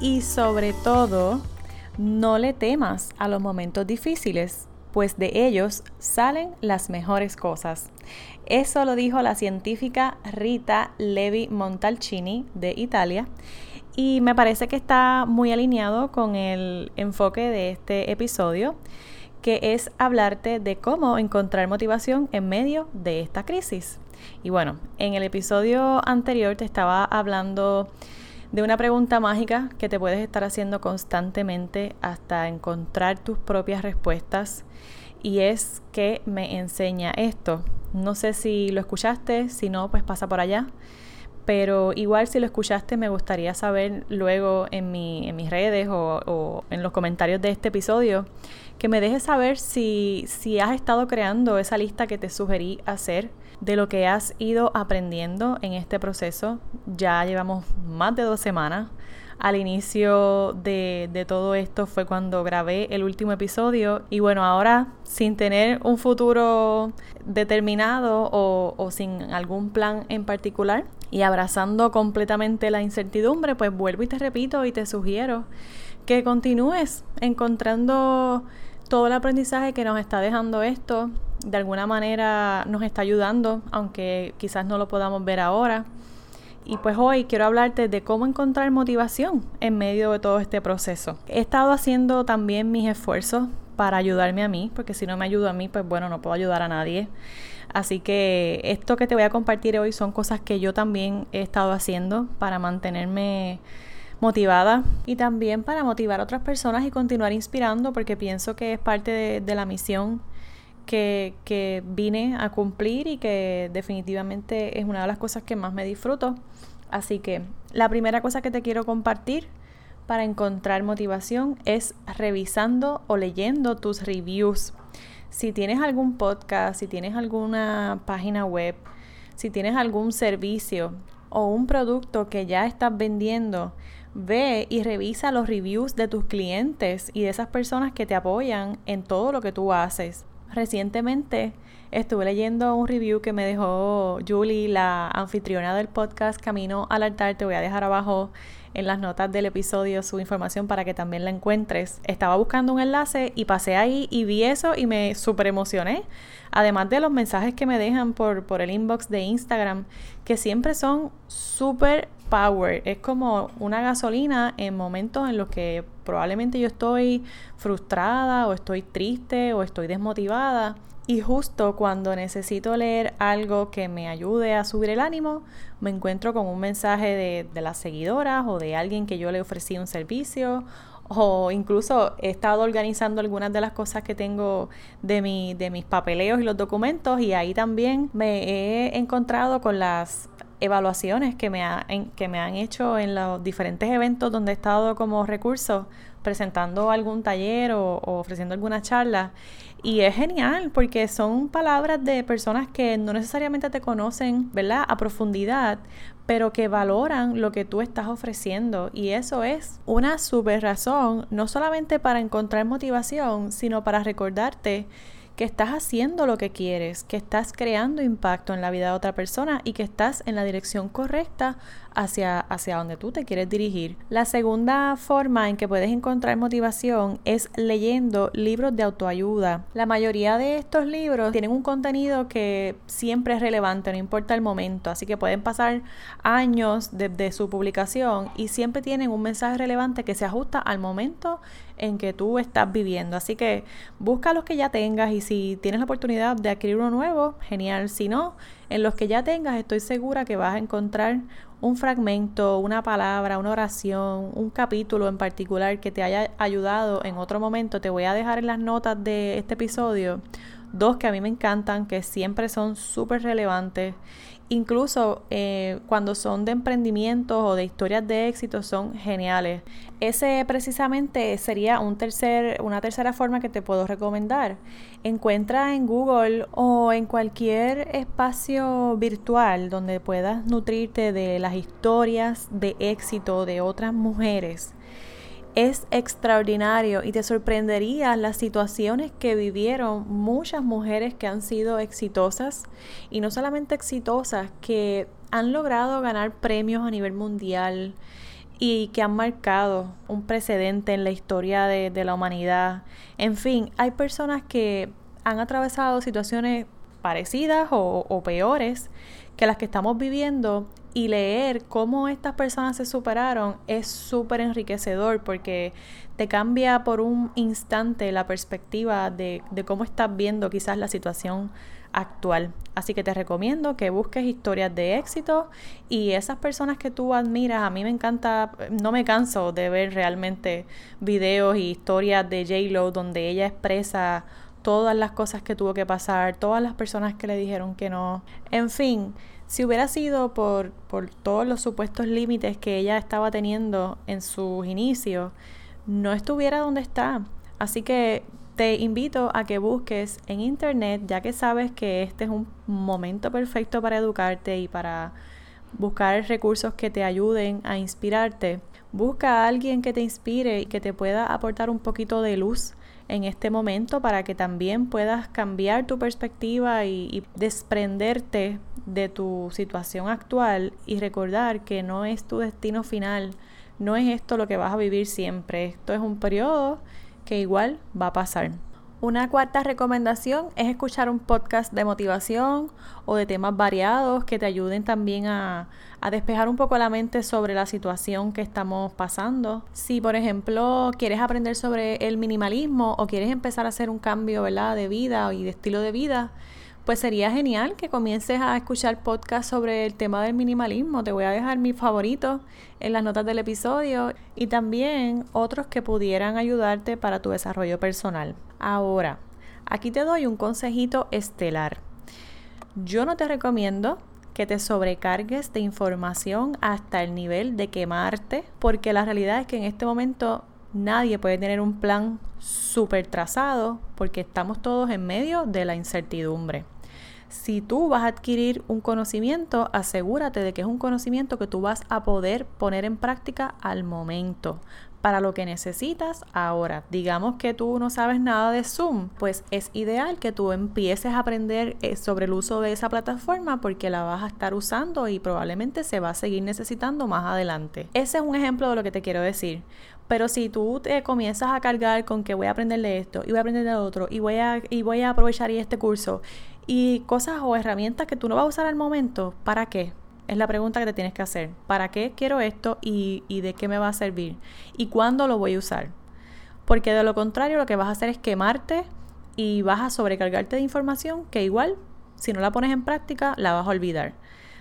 Y sobre todo, no le temas a los momentos difíciles, pues de ellos salen las mejores cosas. Eso lo dijo la científica Rita Levi Montalcini de Italia y me parece que está muy alineado con el enfoque de este episodio, que es hablarte de cómo encontrar motivación en medio de esta crisis. Y bueno, en el episodio anterior te estaba hablando de una pregunta mágica que te puedes estar haciendo constantemente hasta encontrar tus propias respuestas. Y es que me enseña esto. No sé si lo escuchaste, si no, pues pasa por allá. Pero igual si lo escuchaste me gustaría saber luego en, en mis redes o, o, en los comentarios de este episodio que me dejes saber si, si has estado creando esa lista que te sugerí hacer de lo que has ido aprendiendo en este proceso. Ya llevamos más de dos semanas. Al inicio de, todo esto fue cuando grabé el último episodio y bueno, ahora sin tener un futuro determinado o, o sin algún plan en particular y abrazando completamente la incertidumbre, pues vuelvo y te repito y te sugiero que continúes encontrando todo el aprendizaje que nos está dejando esto de alguna manera nos está ayudando, aunque quizás no lo podamos ver ahora. Y pues hoy quiero hablarte de cómo encontrar motivación en medio de todo este proceso. He estado haciendo también mis esfuerzos para ayudarme a mí, porque si no me ayudo a mí, pues bueno, no puedo ayudar a nadie. Así que esto que te voy a compartir hoy son cosas que yo también he estado haciendo para mantenerme motivada y también para motivar a otras personas y continuar inspirando porque pienso que es parte de, de la misión que, vine a cumplir y que definitivamente es una de las cosas que más me disfruto. Así que la primera cosa que te quiero compartir para encontrar motivación es revisando o leyendo tus reviews. Si tienes algún podcast, si tienes alguna página web, si tienes algún servicio o un producto que ya estás vendiendo, ve y revisa los reviews de tus clientes y de esas personas que te apoyan en todo lo que tú haces. Recientemente estuve leyendo un review que me dejó Julie, la anfitriona del podcast Camino al altar. Te voy a dejar abajo en las notas del episodio su información para que también la encuentres. Estaba buscando un enlace y pasé ahí y vi eso y me súper emocioné. Además de los mensajes que me dejan por, por el inbox de Instagram, que siempre son súper power. Es como una gasolina en momentos en los que probablemente yo estoy frustrada o estoy triste o estoy desmotivada. Y justo cuando necesito leer algo que me ayude a subir el ánimo, me encuentro con un mensaje de, de las seguidoras o de alguien que yo le ofrecí un servicio o incluso he estado organizando algunas de las cosas que tengo de, mi, de mis papeleos y los documentos y ahí también me he encontrado con las evaluaciones que me, que me han hecho en los diferentes eventos donde he estado como recurso presentando algún taller o, ofreciendo alguna charla. Y es genial porque son palabras de personas que no necesariamente te conocen, ¿verdad? A profundidad, pero que valoran lo que tú estás ofreciendo. Y eso es una super razón, no solamente para encontrar motivación, sino para recordarte que estás haciendo lo que quieres, que estás creando impacto en la vida de otra persona y que estás en la dirección correcta hacia, hacia donde tú te quieres dirigir. La segunda forma en que puedes encontrar motivación es leyendo libros de autoayuda. La mayoría de estos libros tienen un contenido que siempre es relevante, no importa el momento, así que pueden pasar años desde su publicación y siempre tienen un mensaje relevante que se ajusta al momento en que tú estás viviendo. Así que busca los que ya tengas y si tienes la oportunidad de adquirir uno nuevo, genial. Si no, en los que ya tengas estoy segura que vas a encontrar un fragmento, una palabra, una oración, un capítulo en particular que te haya ayudado en otro momento, te voy a dejar en las notas de este episodio dos que a mí me encantan, que siempre son súper relevantes Incluso eh, cuando son de emprendimientos o de historias de éxito son geniales. Ese precisamente sería un tercer, una tercera forma que te puedo recomendar. Encuentra en Google o en cualquier espacio virtual donde puedas nutrirte de las historias de éxito de otras mujeres es extraordinario y te sorprendería las situaciones que vivieron muchas mujeres que han sido exitosas y no solamente exitosas, que han logrado ganar premios a nivel mundial y que han marcado un precedente en la historia de, la humanidad. En fin, hay personas que han atravesado situaciones parecidas o, peores que las que estamos viviendo y leer cómo estas personas se superaron es súper enriquecedor porque te cambia por un instante la perspectiva de, de, cómo estás viendo quizás la situación actual. Así que te recomiendo que busques historias de éxito y esas personas que tú admiras, a mí me encanta, no me canso de ver realmente videos y historias de J-Lo donde ella expresa todas las cosas que tuvo que pasar, todas las personas que le dijeron que no, en fin si hubiera sido por, por todos los supuestos límites que ella estaba teniendo en sus inicios, no estuviera donde está. Así que te invito a que busques en internet, ya que sabes que este es un momento perfecto para educarte y para buscar recursos que te ayuden a inspirarte. Busca a alguien que te inspire y que te pueda aportar un poquito de luz en este momento para que también puedas cambiar tu perspectiva y, desprenderte de tu situación actual y recordar que no es tu destino final, no es esto lo que vas a vivir siempre, esto es un periodo que igual va a pasar. Una cuarta recomendación es escuchar un podcast de motivación o de temas variados que te ayuden también a, despejar un poco la mente sobre la situación que estamos pasando. Si, por ejemplo, quieres aprender sobre el minimalismo o quieres empezar a hacer un cambio ¿verdad? de vida y de estilo de vida, pues sería genial que comiences a escuchar podcasts sobre el tema del minimalismo. Te voy a dejar mis favoritos en las notas del episodio y también otros que pudieran ayudarte para tu desarrollo personal. Ahora, aquí te doy un consejito estelar. Yo no te recomiendo que te sobrecargues de información hasta el nivel de quemarte, porque la realidad es que en este momento nadie puede tener un plan súper trazado porque estamos todos en medio de la incertidumbre. Si tú vas a adquirir un conocimiento, asegúrate de que es un conocimiento que tú vas a poder poner en práctica al momento para lo que necesitas ahora. Digamos que tú no sabes nada de Zoom, pues es ideal que tú empieces a aprender eh, sobre el uso de esa plataforma porque la vas a estar usando y probablemente se va a seguir necesitando más adelante. Ese es un ejemplo de lo que te quiero decir. Pero si tú te comienzas a cargar con que voy a aprender de esto y voy a aprender de otro y voy a, y voy a aprovechar este curso y cosas o herramientas que tú no vas a usar al momento, ¿para qué? Es la pregunta que te tienes que hacer. ¿Para qué quiero esto y, de qué me va a servir? ¿Y cuándo lo voy a usar? Porque de lo contrario lo que vas a hacer es quemarte y vas a sobrecargarte de información que igual, si no la pones en práctica, la vas a olvidar.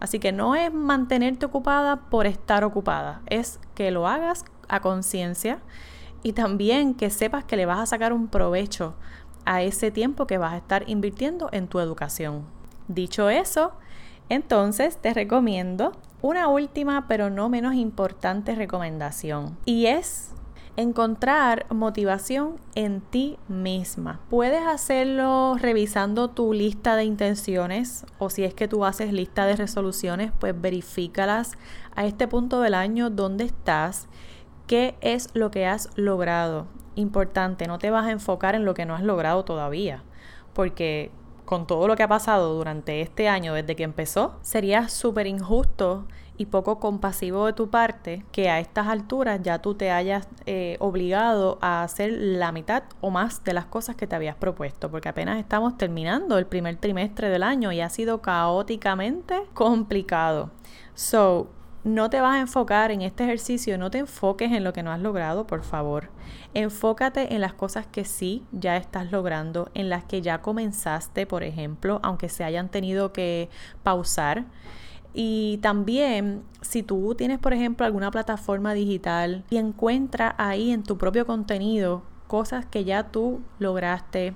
Así que no es mantenerte ocupada por estar ocupada, es que lo hagas a conciencia y también que sepas que le vas a sacar un provecho a ese tiempo que vas a estar invirtiendo en tu educación. Dicho eso, entonces te recomiendo una última pero no menos importante recomendación y es encontrar motivación en ti misma. Puedes hacerlo revisando tu lista de intenciones o si es que tú haces lista de resoluciones, pues verifícalas a este punto del año dónde estás, qué es lo que has logrado. Importante, no te vas a enfocar en lo que no has logrado todavía, porque con todo lo que ha pasado durante este año desde que empezó, sería súper injusto y poco compasivo de tu parte que a estas alturas ya tú te hayas eh, obligado a hacer la mitad o más de las cosas que te habías propuesto, porque apenas estamos terminando el primer trimestre del año y ha sido caóticamente complicado. So, no te vas a enfocar en este ejercicio, no te enfoques en lo que no has logrado, por favor. Enfócate en las cosas que sí ya estás logrando, en las que ya comenzaste, por ejemplo, aunque se hayan tenido que pausar. Y también, si tú tienes, por ejemplo, alguna plataforma digital y encuentra ahí en tu propio contenido cosas que ya tú lograste,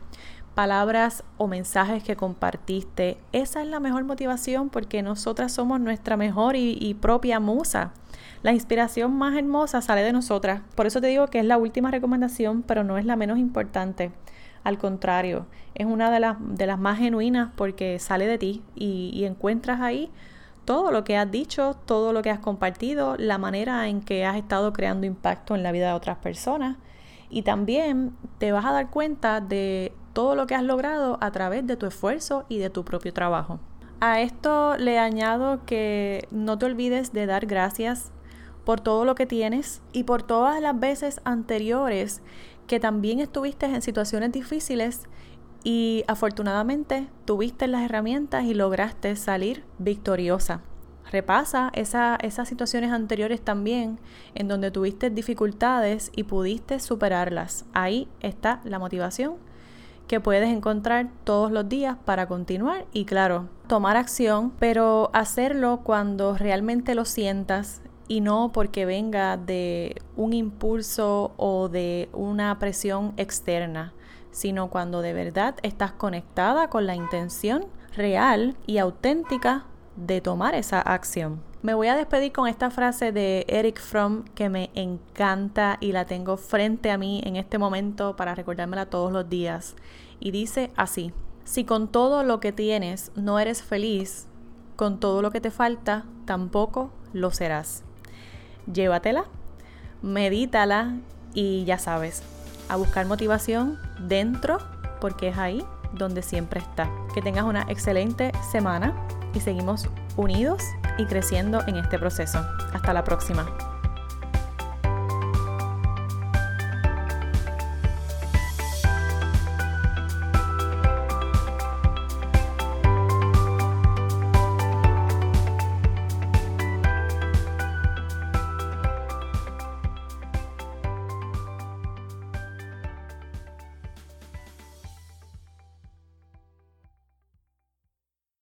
palabras o mensajes que compartiste. Esa es la mejor motivación porque nosotras somos nuestra mejor y, propia musa. La inspiración más hermosa sale de nosotras. Por eso te digo que es la última recomendación, pero no es la menos importante. Al contrario, es una de las, de las más genuinas porque sale de ti y, y encuentras ahí todo lo que has dicho, todo lo que has compartido, la manera en que has estado creando impacto en la vida de otras personas. Y también te vas a dar cuenta de todo lo que has logrado a través de tu esfuerzo y de tu propio trabajo. A esto le añado que no te olvides de dar gracias por todo lo que tienes y por todas las veces anteriores que también estuviste en situaciones difíciles y afortunadamente tuviste las herramientas y lograste salir victoriosa. Repasa esas situaciones anteriores también en donde tuviste dificultades y pudiste superarlas. Ahí está la motivación que puedes encontrar todos los días para continuar y claro, tomar acción, pero hacerlo cuando realmente lo sientas y no porque venga de un impulso o de una presión externa, sino cuando de verdad estás conectada con la intención real y auténtica de tomar esa acción. Me voy a despedir con esta frase de Eric Fromm que me encanta y la tengo frente a mí en este momento para recordármela todos los días. Y dice así, si con todo lo que tienes no eres feliz, con todo lo que te falta tampoco lo serás. Llévatela, medítala y ya sabes, a buscar motivación dentro porque es ahí donde siempre está. Que tengas una excelente semana y seguimos unidos y creciendo en este proceso. Hasta la próxima.